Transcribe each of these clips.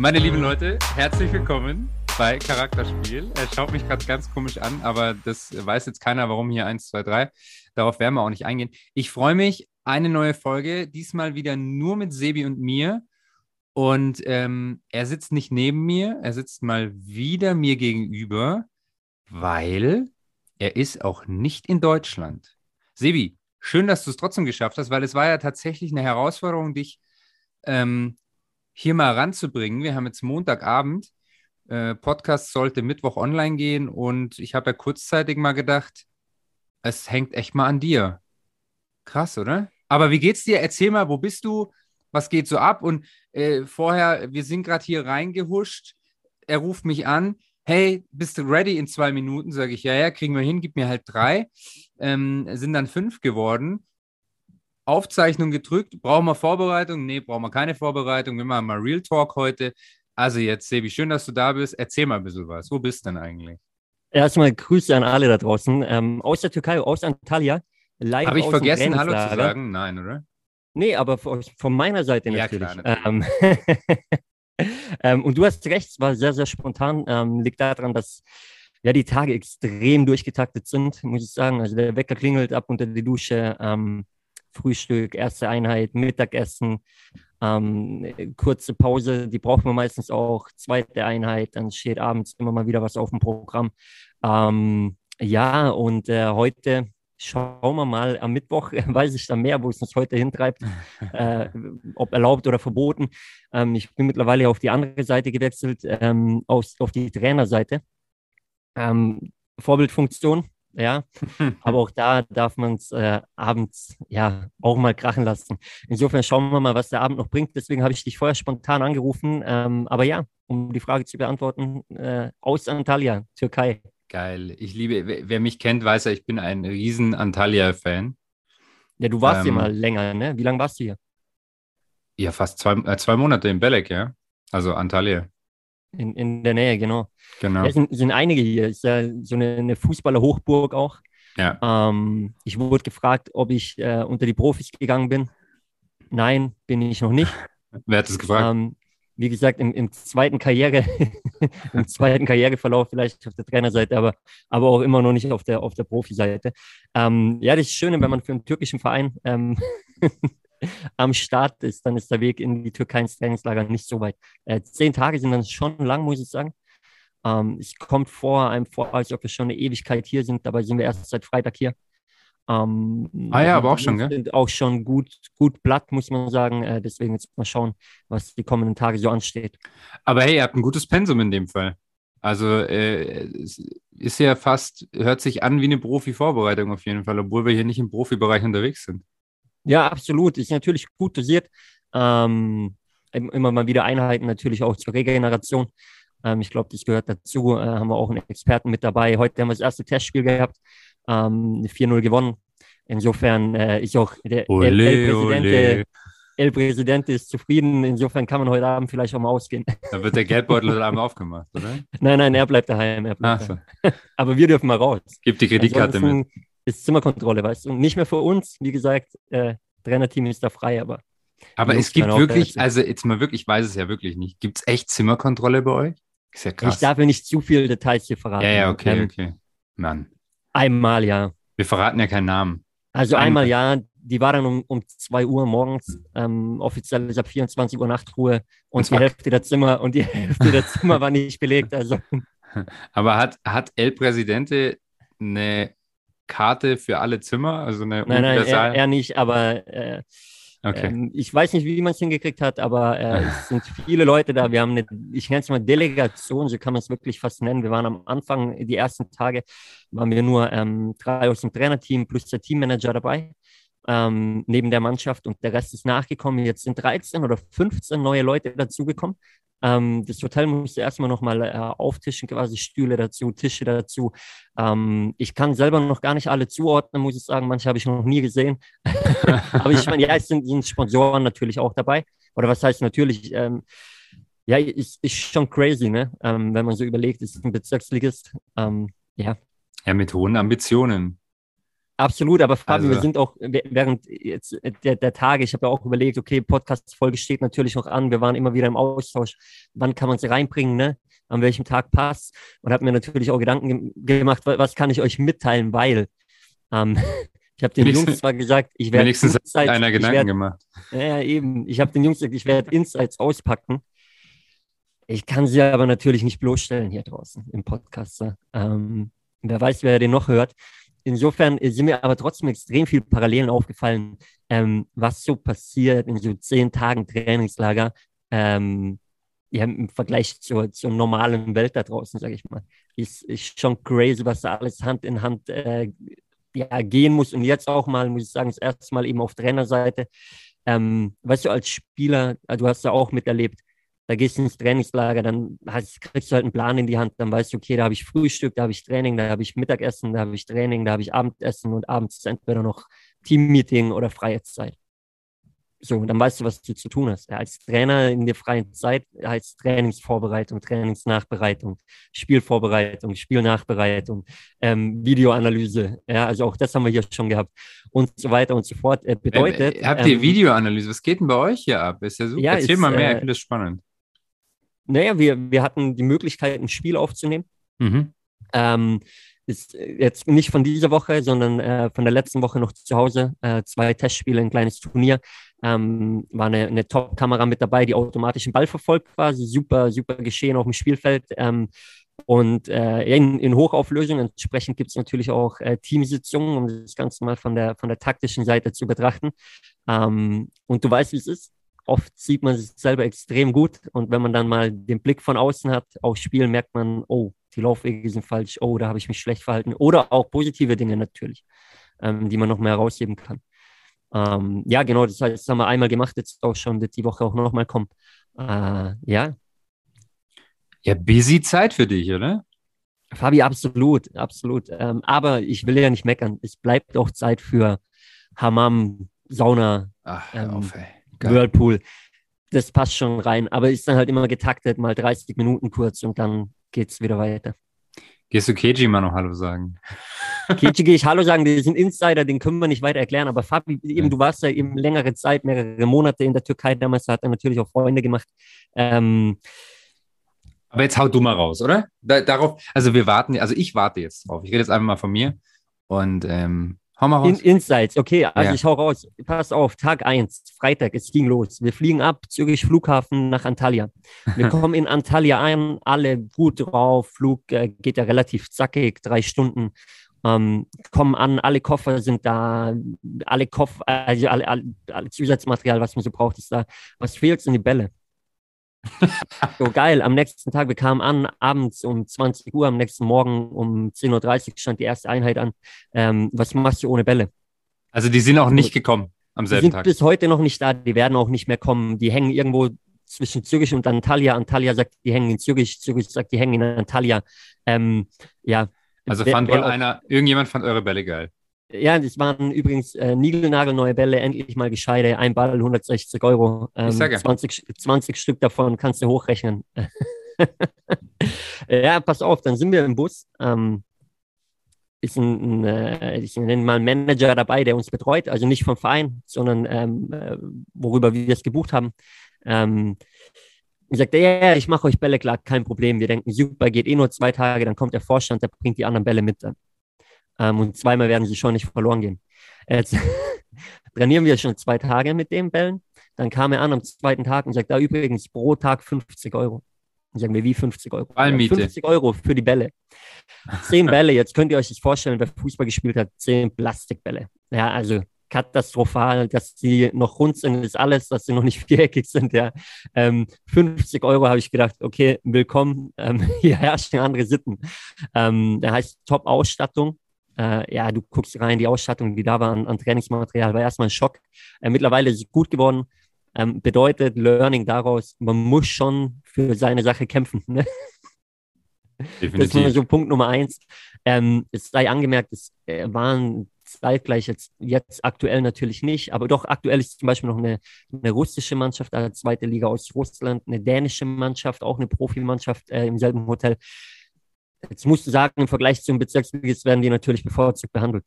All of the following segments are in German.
Meine lieben Leute, herzlich willkommen bei Charakterspiel. Er schaut mich gerade ganz komisch an, aber das weiß jetzt keiner, warum hier eins, zwei, drei. Darauf werden wir auch nicht eingehen. Ich freue mich, eine neue Folge, diesmal wieder nur mit Sebi und mir. Und ähm, er sitzt nicht neben mir, er sitzt mal wieder mir gegenüber, weil er ist auch nicht in Deutschland. Sebi, schön, dass du es trotzdem geschafft hast, weil es war ja tatsächlich eine Herausforderung, dich ähm, hier mal ranzubringen. Wir haben jetzt Montagabend. Äh, Podcast sollte Mittwoch online gehen und ich habe ja kurzzeitig mal gedacht, es hängt echt mal an dir. Krass, oder? Aber wie geht's dir? Erzähl mal, wo bist du? Was geht so ab? Und äh, vorher, wir sind gerade hier reingehuscht. Er ruft mich an. Hey, bist du ready in zwei Minuten? Sage ich, ja, ja, kriegen wir hin, gib mir halt drei. Ähm, sind dann fünf geworden. Aufzeichnung gedrückt. Brauchen wir Vorbereitung? Nee, brauchen wir keine Vorbereitung. Wir machen mal Real Talk heute. Also jetzt, Sebi, schön, dass du da bist. Erzähl mal ein bisschen was. Wo bist du denn eigentlich? Erstmal Grüße an alle da draußen. Ähm, aus der Türkei, aus Antalya. Habe ich vergessen, Hallo zu sagen? Nein, oder? Nee, aber von meiner Seite natürlich. Ja, klar, natürlich. Ähm, ähm, und du hast recht, es war sehr, sehr spontan. Ähm, liegt daran, dass ja die Tage extrem durchgetaktet sind, muss ich sagen. Also der Wecker klingelt ab unter die Dusche. Ähm, Frühstück, erste Einheit, Mittagessen, ähm, kurze Pause, die brauchen wir meistens auch, zweite Einheit, dann steht abends immer mal wieder was auf dem Programm. Ähm, ja, und äh, heute schauen wir mal, am Mittwoch weiß ich dann mehr, wo es uns heute hintreibt, äh, ob erlaubt oder verboten. Ähm, ich bin mittlerweile auf die andere Seite gewechselt, ähm, aus, auf die Trainerseite. Ähm, Vorbildfunktion, ja. Aber auch da darf man es äh, abends ja auch mal krachen lassen. Insofern schauen wir mal, was der Abend noch bringt. Deswegen habe ich dich vorher spontan angerufen. Ähm, aber ja, um die Frage zu beantworten, äh, aus Antalya, Türkei. Geil. Ich liebe, wer mich kennt, weiß ja, ich bin ein riesen Antalya-Fan. Ja, du warst ähm, hier mal länger, ne? Wie lange warst du hier? Ja, fast zwei, äh, zwei Monate in Belek, ja. Also Antalya. In, in der Nähe, genau. Genau. Es sind, sind einige hier. Es ist ja so eine, eine Fußballer-Hochburg auch. Ja. Ähm, ich wurde gefragt, ob ich äh, unter die Profis gegangen bin. Nein, bin ich noch nicht. Wer hat es gefragt? Ähm, wie gesagt, im, im zweiten Karriere, im zweiten Karriereverlauf vielleicht auf der Trainerseite, aber, aber auch immer noch nicht auf der, auf der Profiseite. Ähm, ja, das ist schön, wenn man für einen türkischen Verein ähm, am Start ist, dann ist der Weg in die Türkei ins Trainingslager nicht so weit. Äh, zehn Tage sind dann schon lang, muss ich sagen. Ähm, es kommt vor einem vor, als ob wir schon eine Ewigkeit hier sind, dabei sind wir erst seit Freitag hier. Ähm, ah ja, aber auch schon, gell? Auch schon gut, gut platt, muss man sagen. Äh, deswegen jetzt mal schauen, was die kommenden Tage so ansteht. Aber hey, ihr habt ein gutes Pensum in dem Fall. Also äh, es ist ja fast, hört sich an wie eine Profi-Vorbereitung auf jeden Fall, obwohl wir hier nicht im Profibereich unterwegs sind. Ja, absolut. Ist natürlich gut dosiert. Ähm, immer mal wieder Einheiten natürlich auch zur Regeneration. Ähm, ich glaube, das gehört dazu. Äh, haben wir auch einen Experten mit dabei. Heute haben wir das erste Testspiel gehabt, ähm, 4-0 gewonnen. Insofern äh, ist auch der El-Präsident El Presidente ist zufrieden. Insofern kann man heute Abend vielleicht auch mal ausgehen. Da wird der Geldbeutel heute Abend aufgemacht, oder? Nein, nein, er bleibt daheim. Er bleibt so. daheim. Aber wir dürfen mal raus. Gib die Kreditkarte mit ist Zimmerkontrolle, weißt du? Und nicht mehr für uns. Wie gesagt, äh, Trainerteam ist da frei, aber. Aber es gibt wirklich, also jetzt mal wirklich, ich weiß es ja wirklich nicht. Gibt es echt Zimmerkontrolle bei euch? Ist ja krass. Ich darf ja nicht zu viele Details hier verraten. Ja, ja, okay, ähm, okay. Mann. Einmal ja. Wir verraten ja keinen Namen. Also einmal, einmal ja, die war dann um, um 2 Uhr morgens, ähm, offiziell ist ab 24 Uhr Nachtruhe und die Hälfte der Zimmer und die Hälfte der Zimmer war nicht belegt. Also. Aber hat, hat El Presidente eine Karte für alle Zimmer? Also eine nein, nein, er, er nicht, aber äh, okay. ähm, ich weiß nicht, wie man es hingekriegt hat, aber äh, es sind viele Leute da. Wir haben eine, ich nenne es mal Delegation, so kann man es wirklich fast nennen. Wir waren am Anfang, die ersten Tage, waren wir nur ähm, drei aus dem Trainerteam plus der Teammanager dabei. Ähm, neben der Mannschaft und der Rest ist nachgekommen. Jetzt sind 13 oder 15 neue Leute dazugekommen. Ähm, das Hotel musste erstmal nochmal äh, auftischen, quasi Stühle dazu, Tische dazu. Ähm, ich kann selber noch gar nicht alle zuordnen, muss ich sagen. Manche habe ich noch nie gesehen. Aber ich meine, ja, es sind, sind, Sponsoren natürlich auch dabei. Oder was heißt natürlich? Ähm, ja, ist, ist schon crazy, ne? Ähm, wenn man so überlegt, es ist ein Bezirksligist. Ähm, ja. Ja, mit hohen Ambitionen. Absolut, aber Fabi, also. wir sind auch während jetzt der, der Tage, ich habe ja auch überlegt, okay, Podcast-Folge steht natürlich noch an, wir waren immer wieder im Austausch, wann kann man sie reinbringen, ne? an welchem Tag passt und habe mir natürlich auch Gedanken gemacht, was kann ich euch mitteilen, weil ähm, ich habe den wenigstens, Jungs zwar gesagt, ich werde wenigstens Insights, einer Gedanken werd, gemacht. Ja, eben. Ich habe den Jungs gesagt, ich werde Insights auspacken. Ich kann sie aber natürlich nicht bloßstellen hier draußen im Podcast. Ähm, wer weiß, wer den noch hört insofern sind mir aber trotzdem extrem viele Parallelen aufgefallen, ähm, was so passiert in so zehn Tagen Trainingslager ähm, ja, im Vergleich zur, zur normalen Welt da draußen, sage ich mal. Ist, ist schon crazy, was da alles Hand in Hand äh, ja, gehen muss. Und jetzt auch mal, muss ich sagen, das erste Mal eben auf Trainerseite. Ähm, weißt du, als Spieler, äh, du hast ja auch miterlebt, da gehst du ins Trainingslager, dann hast, kriegst du halt einen Plan in die Hand, dann weißt du, okay, da habe ich Frühstück, da habe ich Training, da habe ich Mittagessen, da habe ich Training, da habe ich Abendessen und abends ist entweder noch Teammeeting oder freie Zeit. So, und dann weißt du, was du zu tun hast. Ja, als Trainer in der freien Zeit heißt Trainingsvorbereitung, Trainingsnachbereitung, Spielvorbereitung, Spielnachbereitung, ähm, Videoanalyse. Ja, also auch das haben wir hier schon gehabt und so weiter und so fort. Äh, bedeutet. Ähm, habt ihr ähm, Videoanalyse? Was geht denn bei euch hier ab? Ist ja super. Ja, Erzähl ist, mal mehr, äh, ich finde das spannend. Naja, wir, wir hatten die Möglichkeit, ein Spiel aufzunehmen. Mhm. Ähm, ist jetzt nicht von dieser Woche, sondern äh, von der letzten Woche noch zu Hause. Äh, zwei Testspiele, ein kleines Turnier. Ähm, war eine, eine Top-Kamera mit dabei, die automatisch den Ball verfolgt quasi. Super, super geschehen auf dem Spielfeld. Ähm, und äh, in, in Hochauflösung. Entsprechend gibt es natürlich auch äh, Teamsitzungen, um das Ganze mal von der, von der taktischen Seite zu betrachten. Ähm, und du weißt, wie es ist oft sieht man sich selber extrem gut und wenn man dann mal den Blick von außen hat aufs Spiel, merkt man, oh, die Laufwege sind falsch, oh, da habe ich mich schlecht verhalten oder auch positive Dinge natürlich, ähm, die man noch mehr herausheben kann. Ähm, ja, genau, das, heißt, das haben wir einmal gemacht, jetzt auch schon, wird die Woche auch nochmal kommen. Äh, ja. Ja, busy Zeit für dich, oder? Fabi, absolut, absolut. Ähm, aber ich will ja nicht meckern. Es bleibt auch Zeit für Hammam, Sauna, Ach, ähm, auf, ey. Geil. Whirlpool. Das passt schon rein, aber ist dann halt immer getaktet, mal 30 Minuten kurz und dann geht es wieder weiter. Gehst du Keiji mal noch Hallo sagen? Keiji gehe ich Hallo sagen, die sind Insider, den können wir nicht weiter erklären, aber Fabi, eben, du warst ja eben längere Zeit, mehrere Monate in der Türkei damals, da hat er natürlich auch Freunde gemacht. Ähm, aber jetzt hau du mal raus, oder? Da, darauf, also wir warten, also ich warte jetzt drauf. Ich rede jetzt einfach mal von mir. Und ähm, Hau mal raus. In, Insights, okay, also ja. ich hau raus. Pass auf, Tag 1, Freitag, es ging los. Wir fliegen ab, Zürich Flughafen nach Antalya. Wir kommen in Antalya ein, alle gut drauf, Flug äh, geht ja relativ zackig, drei Stunden. Ähm, kommen an, alle Koffer sind da, alle Koffer, also alle, alle, alle Zusatzmaterial, was man so braucht, ist da. Was fehlt, sind die Bälle so geil. Am nächsten Tag, wir kamen an, abends um 20 Uhr, am nächsten Morgen um 10.30 Uhr stand die erste Einheit an. Ähm, was machst du ohne Bälle? Also die sind auch nicht gekommen am selben die sind Tag. bis heute noch nicht da, die werden auch nicht mehr kommen. Die hängen irgendwo zwischen Zürich und Antalya. Antalya sagt, die hängen in Zürich, Zürich sagt, die hängen in Antalya. Ähm, ja. Also fand wohl einer, irgendjemand fand eure Bälle geil. Ja, das waren übrigens äh, niegelnagelneue Bälle, endlich mal gescheite. Ein Ball, 160 Euro. Ähm, 20, 20 Stück davon kannst du hochrechnen. ja, pass auf, dann sind wir im Bus. Ähm, ist ein, ein äh, ich nenne mal einen Manager dabei, der uns betreut, also nicht vom Verein, sondern ähm, äh, worüber wir es gebucht haben. Ähm, und sagt, ja, ja, ich mache euch Bälle klar, kein Problem. Wir denken, super, geht eh nur zwei Tage, dann kommt der Vorstand, der bringt die anderen Bälle mit. Ähm, und zweimal werden sie schon nicht verloren gehen. Jetzt trainieren wir schon zwei Tage mit den Bällen. Dann kam er an am zweiten Tag und sagt, da übrigens pro Tag 50 Euro. Dann sagen wir, wie 50 Euro? Ballmiete. 50 Euro für die Bälle. Zehn Bälle, jetzt könnt ihr euch das vorstellen, wer Fußball gespielt hat, zehn Plastikbälle. Ja, also katastrophal, dass die noch rund sind, ist alles, dass sie noch nicht viereckig sind. Ja. Ähm, 50 Euro habe ich gedacht, okay, willkommen, ähm, hier herrschen andere Sitten. Ähm, der heißt Top-Ausstattung, äh, ja, du guckst rein, die Ausstattung, die da war an, an Trainingsmaterial, war erstmal ein Schock. Äh, mittlerweile ist es gut geworden. Ähm, bedeutet Learning daraus, man muss schon für seine Sache kämpfen. Ne? Definitiv. Das ist so Punkt Nummer eins. Ähm, es sei angemerkt, es äh, waren zeitgleich jetzt, jetzt aktuell natürlich nicht, aber doch aktuell ist zum Beispiel noch eine, eine russische Mannschaft, eine zweite Liga aus Russland, eine dänische Mannschaft, auch eine Profimannschaft äh, im selben Hotel. Jetzt musst du sagen, im Vergleich zum Bezirksligist werden die natürlich bevorzugt behandelt.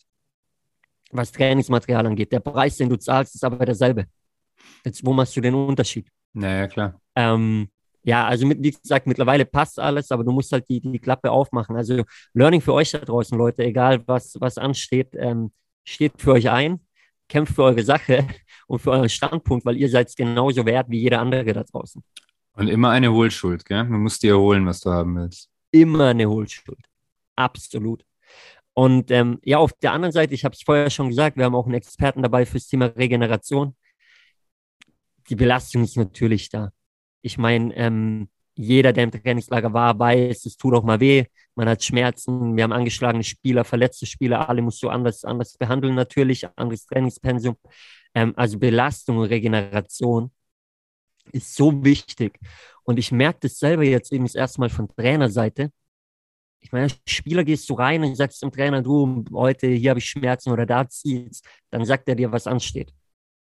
was Trainingsmaterial angeht. Der Preis, den du zahlst, ist aber derselbe. Jetzt, wo machst du den Unterschied? Naja, klar. Ähm, ja, also mit, wie gesagt, mittlerweile passt alles, aber du musst halt die, die Klappe aufmachen. Also Learning für euch da draußen, Leute, egal was, was ansteht, ähm, steht für euch ein, kämpft für eure Sache und für euren Standpunkt, weil ihr seid genauso wert wie jeder andere da draußen. Und immer eine Hohlschuld, gell? Du musst dir holen, was du haben willst. Immer eine Hohlschuld. Absolut. Und ähm, ja, auf der anderen Seite, ich habe es vorher schon gesagt, wir haben auch einen Experten dabei fürs Thema Regeneration. Die Belastung ist natürlich da. Ich meine, ähm, jeder, der im Trainingslager war, weiß, es tut auch mal weh. Man hat Schmerzen. Wir haben angeschlagene Spieler, verletzte Spieler. Alle musst du anders, anders behandeln, natürlich. Anderes Trainingspensum. Ähm, also Belastung und Regeneration ist so wichtig. Und ich merke das selber jetzt eben das erste Mal von Trainerseite. Ich meine, als Spieler gehst du rein und sagst dem Trainer, du, heute hier habe ich Schmerzen oder da zieht's. Dann sagt er dir, was ansteht.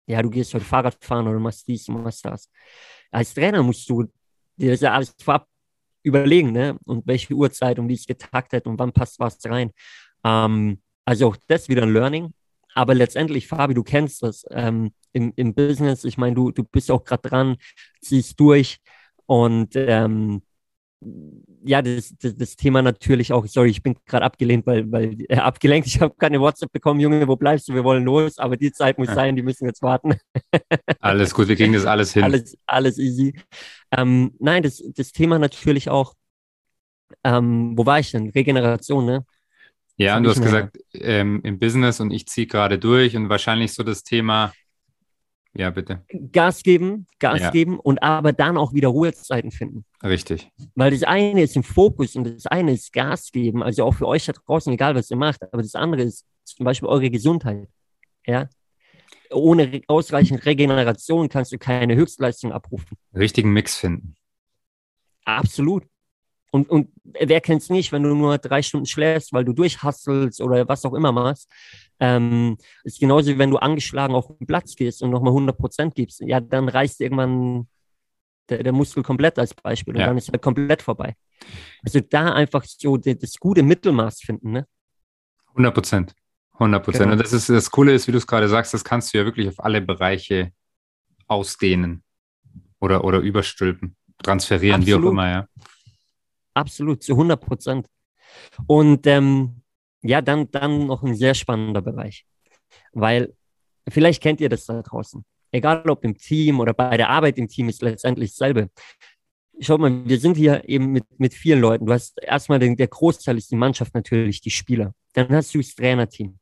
Ja, du gehst heute Fahrrad fahren oder machst dies machst das. Als Trainer musst du dir das ja alles vorab überlegen, ne? Und welche Uhrzeit und wie es getaktet und wann passt was rein. Ähm, also auch das wieder ein Learning. Aber letztendlich, Fabi, du kennst das ähm, im, im Business. Ich meine, du, du bist auch gerade dran, ziehst durch und ähm, ja, das, das, das, Thema natürlich auch, sorry, ich bin gerade abgelehnt, weil, weil äh, abgelenkt, ich habe keine WhatsApp bekommen, Junge, wo bleibst du? Wir wollen los, aber die Zeit muss sein, die müssen jetzt warten. Alles gut, wir kriegen das alles hin. Alles, alles easy. Ähm, nein, das, das Thema natürlich auch, ähm, wo war ich denn? Regeneration, ne? Ja, und du hast gesagt, ähm, im Business und ich ziehe gerade durch und wahrscheinlich so das Thema, ja, bitte. Gas geben, Gas ja. geben und aber dann auch wieder Ruhezeiten finden. Richtig. Weil das eine ist im Fokus und das eine ist Gas geben, also auch für euch da draußen, egal was ihr macht, aber das andere ist zum Beispiel eure Gesundheit. Ja. Ohne ausreichend Regeneration kannst du keine Höchstleistung abrufen. Richtigen Mix finden. Absolut. Und, und wer kennt es nicht, wenn du nur drei Stunden schläfst, weil du durchhasselst oder was auch immer machst. Ähm, ist genauso wie wenn du angeschlagen auf den Platz gehst und nochmal 100 Prozent gibst. Ja, dann reißt irgendwann der, der Muskel komplett als Beispiel und ja. dann ist halt komplett vorbei. Also da einfach so das, das gute Mittelmaß finden, ne? 100 Prozent. 100 Prozent. Genau. Und das ist das Coole ist, wie du es gerade sagst, das kannst du ja wirklich auf alle Bereiche ausdehnen oder, oder überstülpen, transferieren, Absolut. wie auch immer, ja. Absolut, zu 100 Prozent. Und ähm, ja, dann, dann noch ein sehr spannender Bereich, weil vielleicht kennt ihr das da draußen. Egal ob im Team oder bei der Arbeit im Team ist letztendlich dasselbe. Schaut mal, wir sind hier eben mit, mit vielen Leuten. Du hast erstmal den, der Großteil ist die Mannschaft natürlich, die Spieler. Dann hast du das Trainerteam.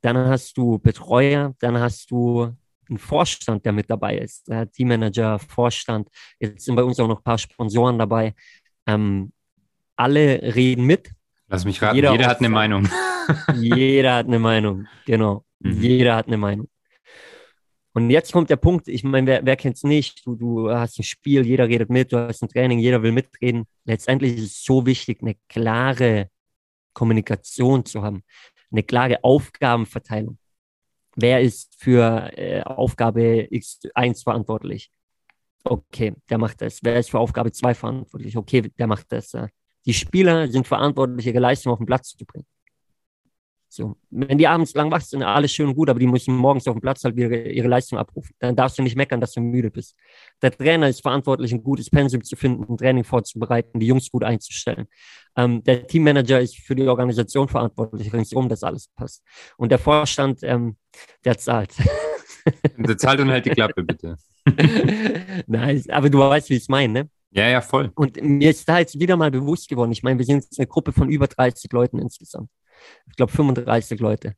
Dann hast du Betreuer. Dann hast du einen Vorstand, der mit dabei ist. Teammanager, Vorstand. Jetzt sind bei uns auch noch ein paar Sponsoren dabei. Ähm, alle reden mit. Lass mich raten, jeder, jeder hat eine Meinung. jeder hat eine Meinung, genau. Mhm. Jeder hat eine Meinung. Und jetzt kommt der Punkt, ich meine, wer, wer kennt es nicht? Du, du hast ein Spiel, jeder redet mit, du hast ein Training, jeder will mitreden. Letztendlich ist es so wichtig, eine klare Kommunikation zu haben, eine klare Aufgabenverteilung. Wer ist für äh, Aufgabe X1 verantwortlich? Okay, der macht das. Wer ist für Aufgabe 2 verantwortlich? Okay, der macht das. Die Spieler sind verantwortlich, ihre Leistung auf den Platz zu bringen. So, wenn die abends lang wach sind, alles schön und gut, aber die müssen morgens auf dem Platz halt ihre, ihre Leistung abrufen. Dann darfst du nicht meckern, dass du müde bist. Der Trainer ist verantwortlich, ein gutes Pensum zu finden, ein Training vorzubereiten, die Jungs gut einzustellen. Ähm, der Teammanager ist für die Organisation verantwortlich, ringsum, dass alles passt. Und der Vorstand, ähm, der zahlt. Der zahlt und halt die Klappe, bitte. Nein, aber du weißt, wie ich es meine, ne? Ja, ja, voll. Und mir ist da jetzt wieder mal bewusst geworden. Ich meine, wir sind jetzt eine Gruppe von über 30 Leuten insgesamt. Ich glaube 35 Leute.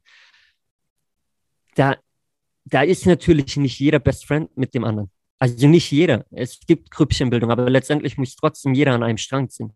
Da, da ist natürlich nicht jeder Best Friend mit dem anderen. Also nicht jeder. Es gibt Grüppchenbildung, aber letztendlich muss trotzdem jeder an einem Strang ziehen.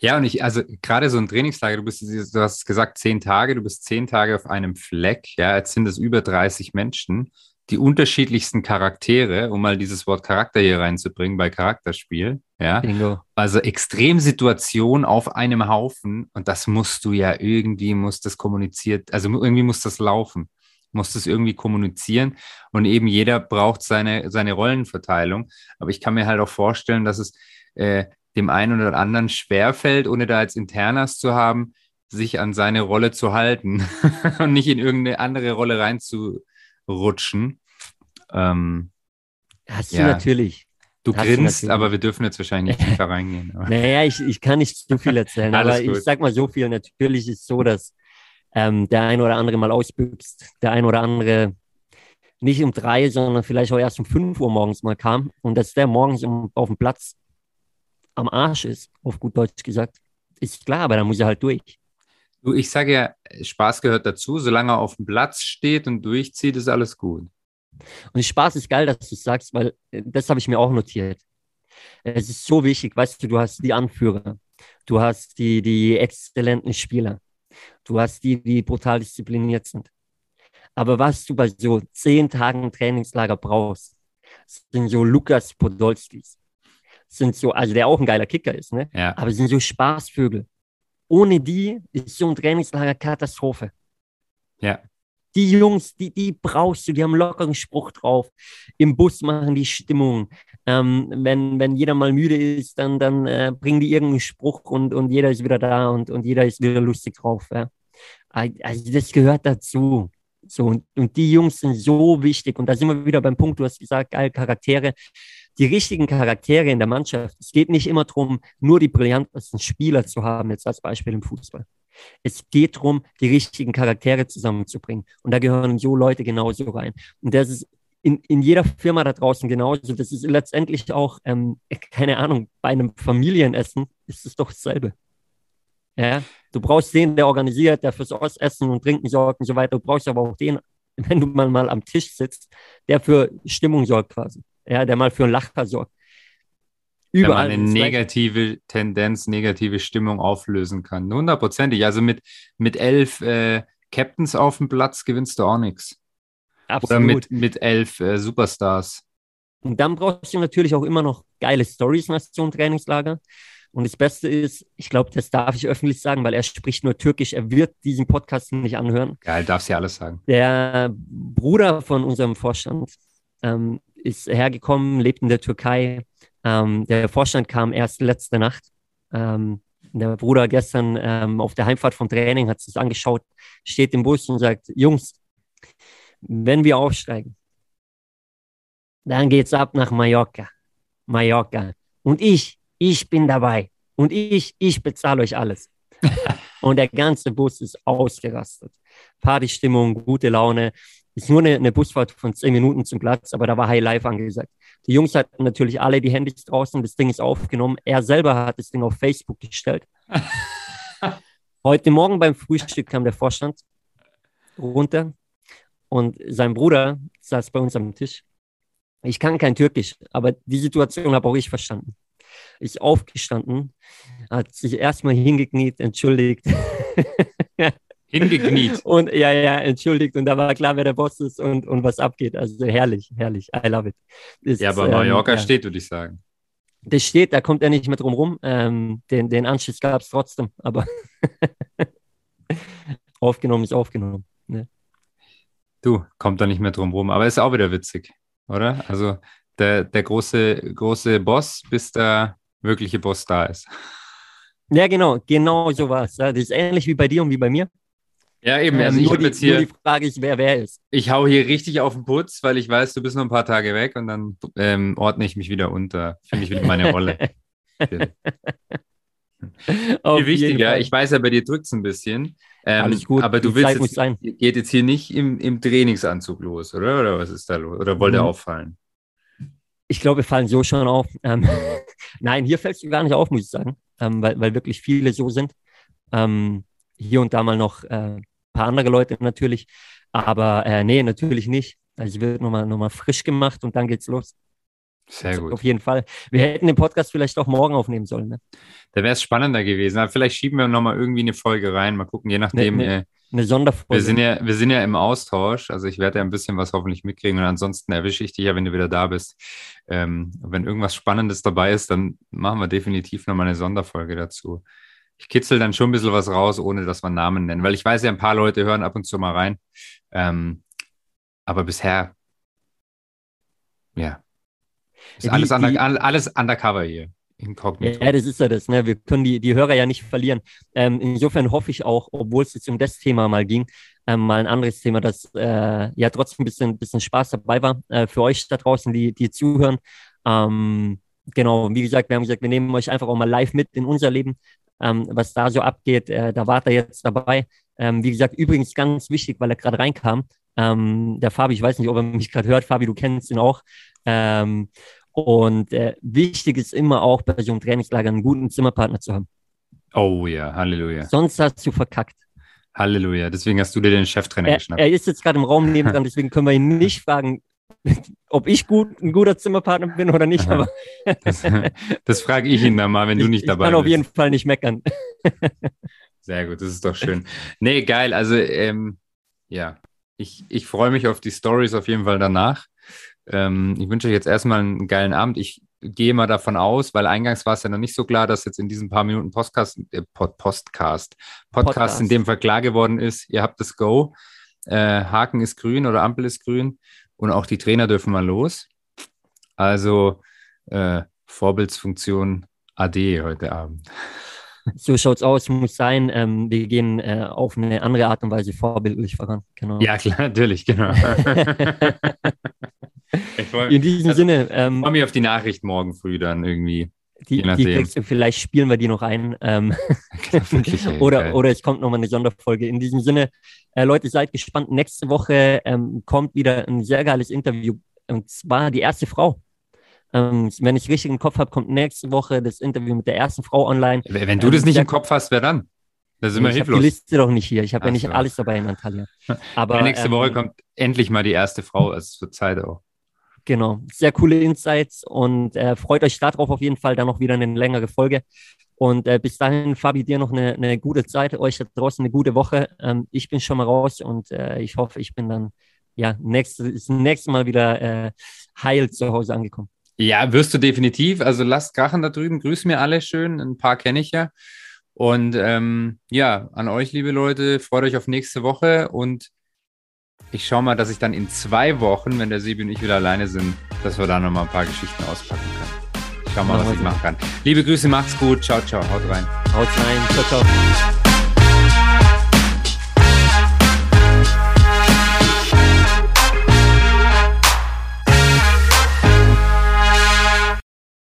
Ja, und ich, also gerade so ein Trainingslager, du bist, du hast gesagt, zehn Tage, du bist zehn Tage auf einem Fleck, ja, jetzt sind es über 30 Menschen, die unterschiedlichsten Charaktere, um mal dieses Wort Charakter hier reinzubringen bei Charakterspiel, ja. Bingo. Also Extremsituation auf einem Haufen und das musst du ja irgendwie, muss das kommuniziert, also irgendwie muss das laufen, muss das irgendwie kommunizieren und eben jeder braucht seine, seine Rollenverteilung. Aber ich kann mir halt auch vorstellen, dass es äh, dem einen oder anderen schwerfällt, ohne da jetzt Internas zu haben, sich an seine Rolle zu halten und nicht in irgendeine andere Rolle reinzurutschen. Ähm, Hast ja. du natürlich. Du Hast grinst, du aber wir dürfen jetzt wahrscheinlich nicht tiefer reingehen. naja, ich, ich kann nicht zu viel erzählen, aber gut. ich sag mal so viel. Natürlich ist es so, dass ähm, der ein oder andere mal ausbüchst, der ein oder andere nicht um drei, sondern vielleicht auch erst um fünf Uhr morgens mal kam und dass der morgens um, auf dem Platz am Arsch ist, auf gut Deutsch gesagt, ist klar, aber da muss er halt durch. Du, ich sage ja, Spaß gehört dazu. Solange er auf dem Platz steht und durchzieht, ist alles gut. Und Spaß ist geil, dass du es sagst, weil äh, das habe ich mir auch notiert. Es ist so wichtig, weißt du, du hast die Anführer, du hast die, die exzellenten Spieler, du hast die, die brutal diszipliniert sind. Aber was du bei so zehn Tagen Trainingslager brauchst, sind so Lukas Podolskis. Sind so, also der auch ein geiler Kicker ist, ne? Ja. Aber sind so Spaßvögel. Ohne die ist so ein Trainingslager Katastrophe. Ja. Die Jungs, die, die brauchst du, die haben lockeren Spruch drauf. Im Bus machen die Stimmung. Ähm, wenn, wenn jeder mal müde ist, dann, dann äh, bringen die irgendeinen Spruch und, und jeder ist wieder da und, und jeder ist wieder lustig drauf. Ja. Also das gehört dazu. So, und, und die Jungs sind so wichtig. Und da sind wir wieder beim Punkt, du hast gesagt, geil, Charaktere. Die richtigen Charaktere in der Mannschaft. Es geht nicht immer darum, nur die brillantesten Spieler zu haben, jetzt als Beispiel im Fußball. Es geht darum, die richtigen Charaktere zusammenzubringen. Und da gehören so Leute genauso rein. Und das ist in, in jeder Firma da draußen genauso. Das ist letztendlich auch, ähm, keine Ahnung, bei einem Familienessen ist es doch dasselbe. Ja, du brauchst den, der organisiert, der fürs Essen und Trinken sorgt und so weiter. Du brauchst aber auch den, wenn du mal, mal am Tisch sitzt, der für Stimmung sorgt quasi. Ja, der mal für ein Lacher sorgt. Überall. Wenn man eine negative Tendenz, negative Stimmung auflösen kann. Hundertprozentig. Also mit, mit elf äh, Captains auf dem Platz gewinnst du auch nichts. Absolut. Oder mit, mit elf äh, Superstars. Und dann brauchst du natürlich auch immer noch geile Stories nach so einem Trainingslager. Und das Beste ist, ich glaube, das darf ich öffentlich sagen, weil er spricht nur Türkisch. Er wird diesen Podcast nicht anhören. Geil, darfst ja alles sagen. Der Bruder von unserem Vorstand ähm, ist hergekommen, lebt in der Türkei, ähm, der Vorstand kam erst letzte Nacht. Ähm, der Bruder gestern ähm, auf der Heimfahrt vom Training hat sich angeschaut, steht im Bus und sagt, Jungs, wenn wir aufsteigen, dann geht's ab nach Mallorca. Mallorca. Und ich, ich bin dabei. Und ich, ich bezahle euch alles. und der ganze Bus ist ausgerastet. Partystimmung, gute Laune. Ist nur eine, eine Busfahrt von zehn Minuten zum Platz, aber da war High Life angesagt. Die Jungs hatten natürlich alle die Handys draußen, das Ding ist aufgenommen. Er selber hat das Ding auf Facebook gestellt. Heute Morgen beim Frühstück kam der Vorstand runter und sein Bruder saß bei uns am Tisch. Ich kann kein Türkisch, aber die Situation habe auch ich verstanden. Ist aufgestanden, hat sich erstmal hingekniet, entschuldigt. Hingekniet. Und ja, ja, entschuldigt. Und da war klar, wer der Boss ist und, und was abgeht. Also herrlich, herrlich. I love it. Ist, ja, aber Mallorca ähm, ja. steht, würde ich sagen. Das steht, da kommt er nicht mehr drum rum. Ähm, den, den Anschluss gab es trotzdem, aber aufgenommen ist aufgenommen. Ne? Du, kommt da nicht mehr drum rum. Aber ist auch wieder witzig, oder? Also der, der große, große Boss, bis der wirkliche Boss da ist. Ja, genau, genau so war es. Das ist ähnlich wie bei dir und wie bei mir. Ja, eben. Also ähm, ich die, jetzt hier, die Frage ist, wer wer ist. Ich hau hier richtig auf den Putz, weil ich weiß, du bist noch ein paar Tage weg und dann ähm, ordne ich mich wieder unter. Finde ich wieder meine Rolle. Viel wichtiger, ich weiß ja, bei dir drückt es ein bisschen. Ähm, Alles gut. Aber du die willst jetzt, sein. geht jetzt hier nicht im, im Trainingsanzug los, oder? Oder was ist da los? Oder wollt ihr mhm. auffallen? Ich glaube, wir fallen so schon auf. Ähm, Nein, hier fällst du gar nicht auf, muss ich sagen, ähm, weil, weil wirklich viele so sind. Ähm, hier und da mal noch äh, paar andere Leute natürlich. Aber äh, nee, natürlich nicht. Also wird nochmal noch mal frisch gemacht und dann geht's los. Sehr also, gut. Auf jeden Fall. Wir hätten den Podcast vielleicht auch morgen aufnehmen sollen. Ne? Da wäre es spannender gewesen. Aber vielleicht schieben wir nochmal irgendwie eine Folge rein. Mal gucken, je nachdem. Ne, ne, eine Sonderfolge. Wir sind, ja, wir sind ja im Austausch. Also ich werde ja ein bisschen was hoffentlich mitkriegen. Und ansonsten erwische ich dich ja, wenn du wieder da bist. Ähm, wenn irgendwas Spannendes dabei ist, dann machen wir definitiv nochmal eine Sonderfolge dazu ich kitzel dann schon ein bisschen was raus, ohne dass wir Namen nennen, weil ich weiß ja, ein paar Leute hören ab und zu mal rein. Ähm, aber bisher, ja, ist die, alles, under, die, alles undercover hier. Inkognito. Ja, das ist ja das. Ne? Wir können die, die Hörer ja nicht verlieren. Ähm, insofern hoffe ich auch, obwohl es jetzt um das Thema mal ging, ähm, mal ein anderes Thema, dass äh, ja trotzdem ein bisschen, bisschen Spaß dabei war äh, für euch da draußen, die, die zuhören. Ähm, genau, wie gesagt, wir haben gesagt, wir nehmen euch einfach auch mal live mit in unser Leben, ähm, was da so abgeht. Äh, da wart ihr jetzt dabei. Ähm, wie gesagt, übrigens ganz wichtig, weil er gerade reinkam. Ähm, der Fabi, ich weiß nicht, ob er mich gerade hört. Fabi, du kennst ihn auch. Ähm, und äh, wichtig ist immer auch bei so einem Trainingslager einen guten Zimmerpartner zu haben. Oh ja, Halleluja. Sonst hast du verkackt. Halleluja. Deswegen hast du dir den Cheftrainer er, geschnappt. Er ist jetzt gerade im Raum nebendran, deswegen können wir ihn nicht fragen, ob ich gut, ein guter Zimmerpartner bin oder nicht. Aber das, das frage ich ihn dann mal, wenn du nicht dabei bist. Ich kann auf jeden Fall nicht meckern. Sehr gut, das ist doch schön. Nee, geil. Also, ähm, ja, ich, ich freue mich auf die Stories auf jeden Fall danach. Ähm, ich wünsche euch jetzt erstmal einen geilen Abend. Ich gehe mal davon aus, weil eingangs war es ja noch nicht so klar, dass jetzt in diesen paar Minuten Postcast, äh, Pod, Postcast, Podcast, Podcast in dem Fall klar geworden ist, ihr habt das Go. Äh, Haken ist grün oder Ampel ist grün und auch die Trainer dürfen mal los. Also äh, Vorbildsfunktion AD heute Abend. So schaut's aus, muss sein. Ähm, wir gehen äh, auf eine andere Art und Weise vorbildlich voran. Genau. Ja, klar, natürlich, genau. freu, In diesem also, Sinne. Ähm, freue mich auf die Nachricht morgen früh dann irgendwie. Die, die kriegst du, vielleicht spielen wir die noch ein. Ähm, oder, oder es kommt nochmal eine Sonderfolge. In diesem Sinne, äh, Leute, seid gespannt. Nächste Woche ähm, kommt wieder ein sehr geiles Interview. Und zwar die erste Frau. Ähm, wenn ich richtig im Kopf habe, kommt nächste Woche das Interview mit der ersten Frau online. Wenn du ähm, das nicht im Kopf hast, wer dann? Das ist immer ich hilflos. Ich habe die Liste doch nicht hier. Ich habe ja nicht so. alles dabei in Antalya. Aber nächste Woche ähm, kommt endlich mal die erste Frau. Es wird Zeit auch. Genau, sehr coole Insights und äh, freut euch darauf auf jeden Fall dann noch wieder eine längere Folge. Und äh, bis dahin, Fabi, dir noch eine, eine gute Zeit, euch da draußen eine gute Woche. Ähm, ich bin schon mal raus und äh, ich hoffe, ich bin dann ja nächstes, nächste Mal wieder äh, heil zu Hause angekommen. Ja, wirst du definitiv. Also lasst krachen da drüben. Grüß mir alle schön. Ein paar kenne ich ja. Und ähm, ja, an euch, liebe Leute, freut euch auf nächste Woche und ich schaue mal, dass ich dann in zwei Wochen, wenn der Sebi und ich wieder alleine sind, dass wir da nochmal ein paar Geschichten auspacken können. Ich schau mal, was ich machen kann. Liebe Grüße, macht's gut. Ciao, ciao. Haut rein. Haut rein. Ciao, ciao.